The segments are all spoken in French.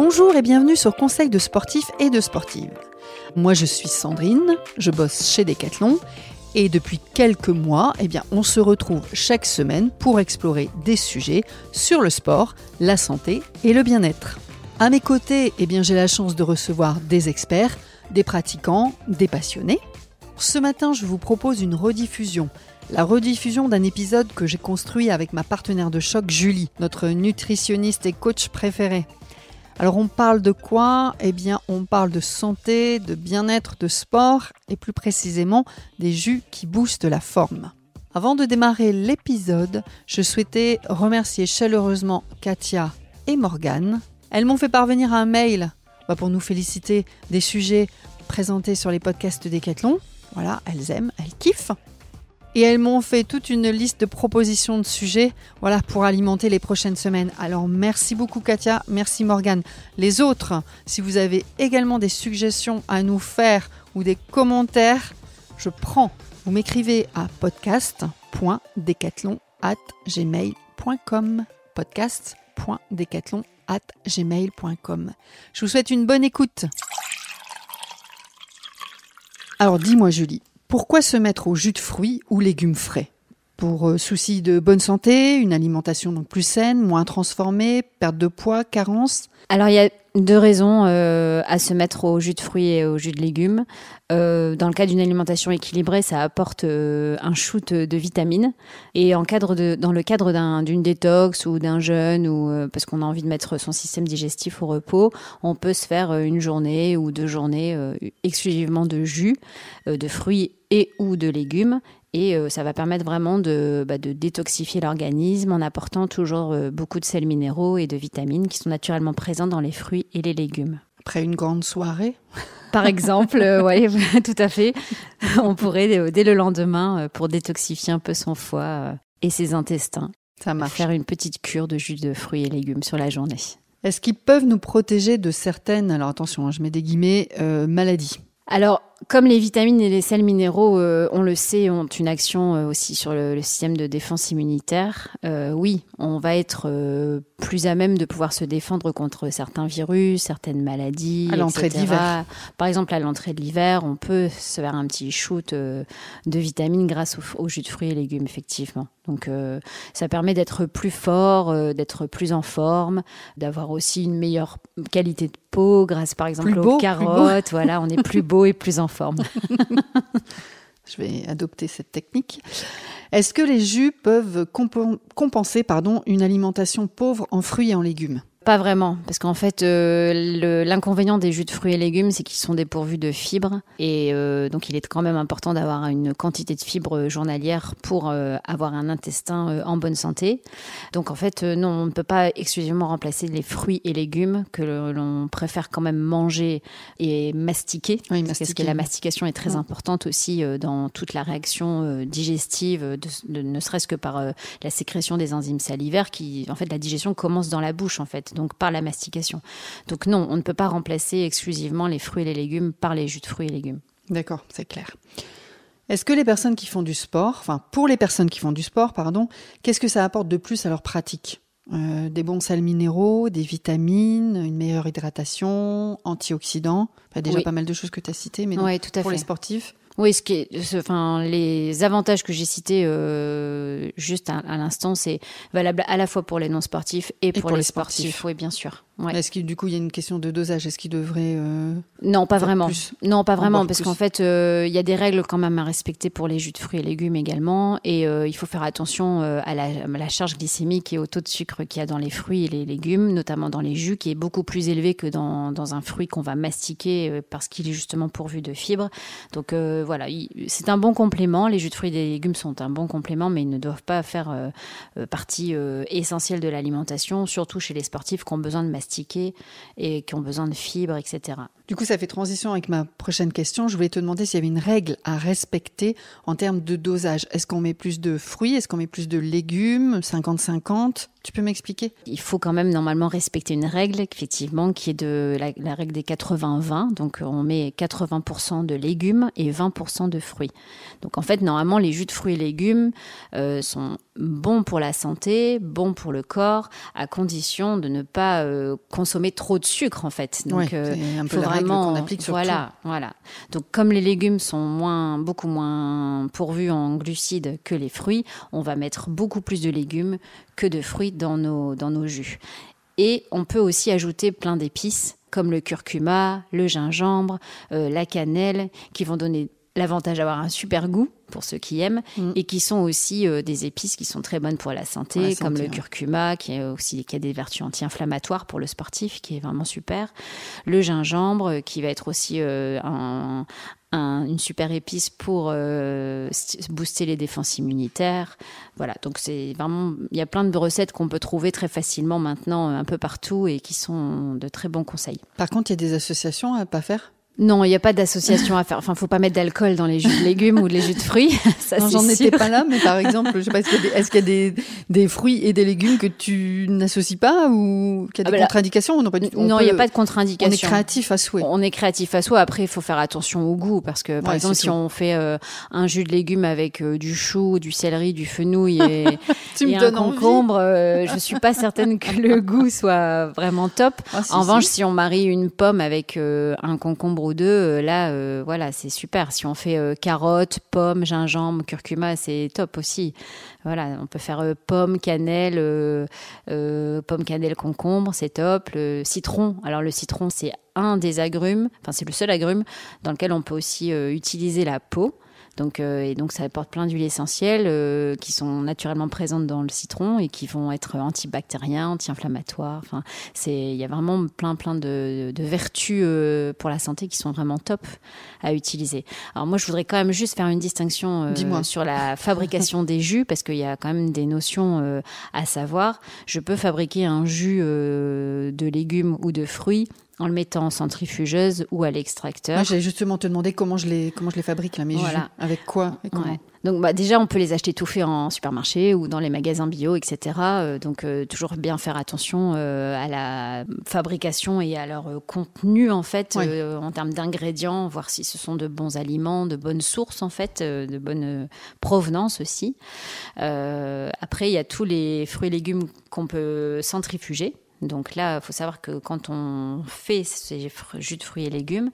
Bonjour et bienvenue sur Conseil de sportifs et de sportives. Moi je suis Sandrine, je bosse chez Decathlon et depuis quelques mois, eh bien, on se retrouve chaque semaine pour explorer des sujets sur le sport, la santé et le bien-être. À mes côtés, eh bien, j'ai la chance de recevoir des experts, des pratiquants, des passionnés. Ce matin, je vous propose une rediffusion. La rediffusion d'un épisode que j'ai construit avec ma partenaire de choc Julie, notre nutritionniste et coach préféré. Alors on parle de quoi? Eh bien on parle de santé, de bien-être, de sport et plus précisément des jus qui boostent la forme. Avant de démarrer l'épisode, je souhaitais remercier chaleureusement Katia et Morgane. Elles m'ont fait parvenir un mail bah, pour nous féliciter des sujets présentés sur les podcasts Decathlon. Voilà, elles aiment, elles kiffent. Et elles m'ont fait toute une liste de propositions de sujets voilà, pour alimenter les prochaines semaines. Alors merci beaucoup Katia, merci Morgane. Les autres, si vous avez également des suggestions à nous faire ou des commentaires, je prends. Vous m'écrivez à podcast.decathlon.gmail.com podcast.decathlon.gmail.com Je vous souhaite une bonne écoute. Alors dis-moi Julie, pourquoi se mettre au jus de fruits ou légumes frais? Pour euh, souci de bonne santé, une alimentation donc plus saine, moins transformée, perte de poids, carence Alors il y a deux raisons euh, à se mettre au jus de fruits et au jus de légumes. Euh, dans le cas d'une alimentation équilibrée, ça apporte euh, un shoot de vitamines. Et en cadre de, dans le cadre d'une détox ou d'un jeûne, ou parce qu'on a envie de mettre son système digestif au repos, on peut se faire une journée ou deux journées exclusivement de jus, de fruits et ou de légumes. Et ça va permettre vraiment de, bah, de détoxifier l'organisme en apportant toujours beaucoup de sels minéraux et de vitamines qui sont naturellement présents dans les fruits et les légumes. Après une grande soirée par exemple, oui, tout à fait. On pourrait, dès le lendemain, pour détoxifier un peu son foie et ses intestins, ça marche. faire une petite cure de jus de fruits et légumes sur la journée. Est-ce qu'ils peuvent nous protéger de certaines, alors attention, hein, je mets des guillemets, maladies? Alors, comme les vitamines et les sels minéraux, euh, on le sait, ont une action euh, aussi sur le, système de défense immunitaire, euh, oui, on va être plus à même de pouvoir se défendre contre certains virus, certaines maladies. À l'entrée de l'hiver. Par exemple, à l'entrée de l'hiver, on peut se faire un petit shoot de vitamines grâce au, jus de fruits et légumes, effectivement. Donc, ça permet d'être plus fort, d'être plus en forme, d'avoir aussi une meilleure qualité de peau grâce, par exemple, aux carottes. Voilà, on est plus beau et plus en Je vais adopter cette technique. Est-ce que les jus peuvent compenser pardon, une alimentation pauvre en fruits et en légumes? Pas vraiment, parce qu'en fait, euh, l'inconvénient des jus de fruits et légumes, c'est qu'ils sont dépourvus de fibres, et euh, donc il est quand même important d'avoir une quantité de fibres journalières pour euh, avoir un intestin en bonne santé. Donc en fait, non, on ne peut pas exclusivement remplacer les fruits et légumes que l'on préfère quand même manger et mastiquer, parce que la mastication est très importante aussi dans toute la réaction digestive, ne serait-ce que par la sécrétion des enzymes salivaires, qui, en fait, la digestion commence dans la bouche, en fait donc par la mastication. Donc non, on ne peut pas remplacer exclusivement les fruits et les légumes par les jus de fruits et légumes. D'accord, c'est clair. Est-ce que les personnes qui font du sport, enfin pour les personnes qui font du sport, pardon, qu'est-ce que ça apporte de plus à leur pratique? Euh, Des bons sels minéraux, des vitamines, une meilleure hydratation, antioxydants, déjà pas mal de choses que tu as citées, mais pour les sportifs oui, ce qui est, enfin, les avantages que j'ai cités euh, juste à, l'instant, c'est valable à la fois pour les non sportifs et, pour, les, sportifs. Oui, bien sûr. Est-ce qu'il du coup il y a une question de dosage? Est-ce qu'il devrait euh, Non, pas vraiment. Non, pas vraiment, parce qu'en fait euh, il y a des règles quand même à respecter pour les jus de fruits et légumes également, et euh, il faut faire attention à la, charge glycémique et au taux de sucre qu'il y a dans les fruits et les légumes, notamment dans les jus, qui est beaucoup plus élevé que dans, dans un fruit qu'on va mastiquer parce qu'il est justement pourvu de fibres. Donc voilà, c'est un bon complément. Les jus de fruits et des légumes sont un bon complément, mais ils ne doivent pas faire partie essentielle de l'alimentation, surtout chez les sportifs qui ont besoin de mastiquer et qui ont besoin de fibres, etc. Du coup, ça fait transition avec ma prochaine question. Je voulais te demander s'il y avait une règle à respecter en termes de dosage. Est-ce qu'on met plus de fruits? Est-ce qu'on met plus de légumes? 50-50 Tu peux m'expliquer? Il faut quand même normalement respecter une règle, effectivement, qui est de la, la règle des 80-20. Donc on met 80% de légumes et 20% de fruits. Donc en fait, normalement, les jus de fruits et légumes euh, sont bons pour la santé, bons pour le corps, à condition de ne pas euh, consommer trop de sucre en fait. Donc Ouais, euh, un qu'on applique sur voilà, voilà. Donc comme les légumes sont moins beaucoup moins pourvus en glucides que les fruits, on va mettre beaucoup plus de légumes que de fruits dans nos dans nos jus. Et on peut aussi ajouter plein d'épices comme le curcuma, le gingembre, euh, la cannelle, qui vont donner l'avantage d'avoir un super goût pour ceux qui aiment Mm. et qui sont aussi euh, des épices qui sont très bonnes pour la santé, Pour la comme le curcuma qui est aussi qui a des vertus anti-inflammatoires pour le sportif qui est vraiment super le gingembre euh, qui va être aussi euh, un- un- une super épice pour euh, st- booster les défenses immunitaires. Voilà, donc c'est vraiment, il y a plein de recettes qu'on peut trouver très facilement maintenant un peu partout et qui sont de très bons conseils. Par contre, il y a des associations à pas faire? Non, il n'y a pas d'association à faire. Enfin, faut pas mettre d'alcool dans les jus de légumes ou les jus de fruits. Ça, Non, j'en étais pas là, mais par exemple, je sais pas, est-ce qu'il y a, des, est-ce qu'il y a des, des fruits et des légumes que tu n'associes pas ou qu'il y a Ah des bah contre-indications Non, il n'y a pas de On est contre-indication. créatif à souhait. On est créatif à soi. Après, il faut faire attention au goût parce que, par Ouais, exemple, si tout. on fait euh, un jus de légumes avec euh, du chou, du céleri, du fenouil et, Tu me et un concombre, euh, je suis pas certaine que le goût soit vraiment top. Ah, si, en si. revanche, si on marie une pomme avec euh, un concombre deux, euh, là, euh, voilà, c'est super. Si on fait euh, carottes, pommes, gingembre, curcuma, c'est top aussi. Voilà, on peut faire euh, pomme, cannelle, euh, euh, pomme, cannelle, concombre, c'est top. Le citron, alors le citron, c'est un des agrumes, enfin c'est le seul agrume dans lequel on peut aussi utiliser la peau. Donc, euh, et donc ça apporte plein d'huiles essentielles euh, qui sont naturellement présentes dans le citron et qui vont être antibactériens, anti-inflammatoires. Enfin, c'est il y a vraiment plein plein de, de vertus euh, pour la santé qui sont vraiment top à utiliser. Alors moi, je voudrais quand même juste faire une distinction euh, sur la fabrication des jus parce qu'il y a quand même des notions euh, à savoir. Je peux fabriquer un jus euh, de légumes ou de fruits en le mettant en centrifugeuse ou à l'extracteur. Moi, j'allais justement te demander comment je les, comment je les fabrique, là, mes Voilà. jus. Avec quoi et comment Ouais. Donc bah, déjà, on peut les acheter tout faits en supermarché ou dans les magasins bio, etc. Euh, donc euh, toujours bien faire attention euh, à la fabrication et à leur contenu en fait, en termes d'ingrédients, voir si ce sont de bons aliments, de bonnes sources en fait, de bonne euh, provenance aussi. Après, il y a tous les fruits et légumes qu'on peut centrifuger. Donc là, il faut savoir que quand on fait ces jus de fruits et légumes,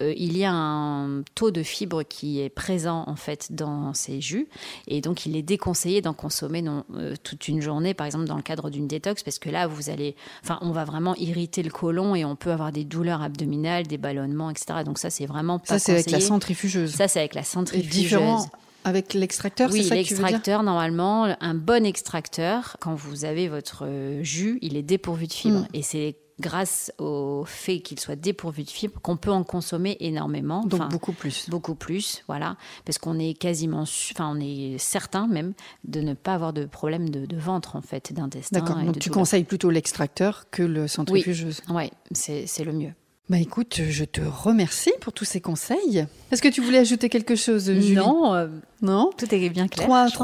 euh, il y a un taux de fibres qui est présent en fait dans ces jus, et donc il est déconseillé d'en consommer non, euh, toute une journée, par exemple dans le cadre d'une détox, parce que là vous allez, enfin, on va vraiment irriter le côlon et on peut avoir des douleurs abdominales, des ballonnements, etc. Donc ça, c'est vraiment pas Ça, c'est avec la centrifugeuse. Ça, c'est avec la Et centrifugeuse. différent avec l'extracteur, Oui, c'est ça que tu veux dire l'extracteur, normalement, un bon extracteur, quand vous avez votre jus, il est dépourvu de fibres. Mm. Et c'est grâce au fait qu'il soit dépourvu de fibres qu'on peut en consommer énormément. Donc Enfin, beaucoup plus. beaucoup plus, voilà, parce qu'on est quasiment, enfin, on est certain même de ne pas avoir de problème de, de ventre en fait, d'intestin. D'accord. Donc tu conseilles plutôt l'extracteur que le centrifugeuse. Ouais, c'est c'est le mieux. Bah écoute, je te remercie pour tous ces conseils. Est-ce que tu voulais ajouter quelque chose, Julie? Non, euh, Non? tout est bien clair. trois, pense.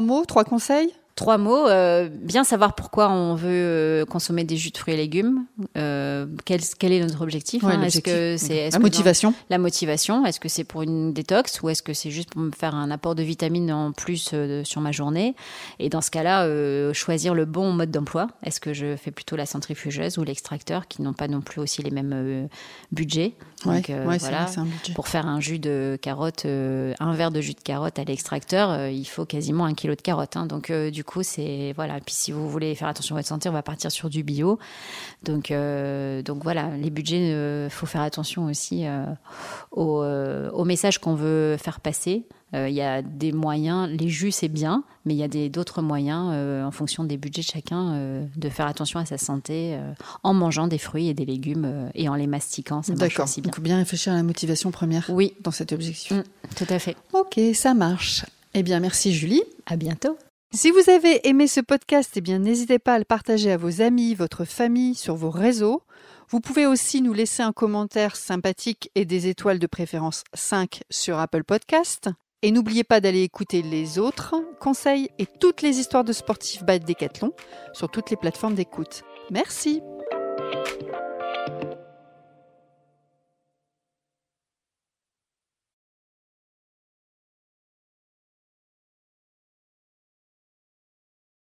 mots, trois conseils? Trois mots. euh, bien savoir pourquoi on veut euh, consommer des jus de fruits et légumes. Euh, quel, quel est notre objectif Ouais, hein Est-ce l'objectif. que c'est est-ce La motivation. la motivation Est-ce que c'est pour une détox ou est-ce que c'est juste pour me faire un apport de vitamines en plus sur ma journée? Et dans ce cas-là, choisir le bon mode d'emploi. Est-ce que je fais plutôt la centrifugeuse ou l'extracteur qui n'ont pas non plus aussi les mêmes budgets? Donc, ouais, voilà. vrai, budget. Pour faire un jus de carotte, un verre de jus de carotte à l'extracteur, il faut quasiment un kilo de carottes. hein. Donc du coup, c'est voilà. Et puis si vous voulez faire attention à votre santé, on va partir sur du bio. Donc euh, donc voilà, les budgets, euh, faut faire attention aussi euh, au, euh, au message qu'on veut faire passer. Euh, Il y a des moyens, les jus c'est bien, mais il y a des- d'autres moyens euh, en fonction des budgets de chacun euh, de faire attention à sa santé euh, en mangeant des fruits et des légumes euh, et en les mastiquant. Ça marche D'accord. aussi bien. Donc bien réfléchir à la motivation première Oui, dans cet objectif. Mm, tout à fait. Ok, ça marche. Eh bien, merci Julie. À bientôt. Si vous avez aimé ce podcast, eh bien n'hésitez pas à le partager à vos amis, votre famille, sur vos réseaux. Vous pouvez aussi nous laisser un commentaire sympathique et des étoiles de préférence 5 sur Apple Podcast. Et n'oubliez pas d'aller écouter les autres conseils et toutes les histoires de sportifs by Decathlon sur toutes les plateformes d'écoute. Merci.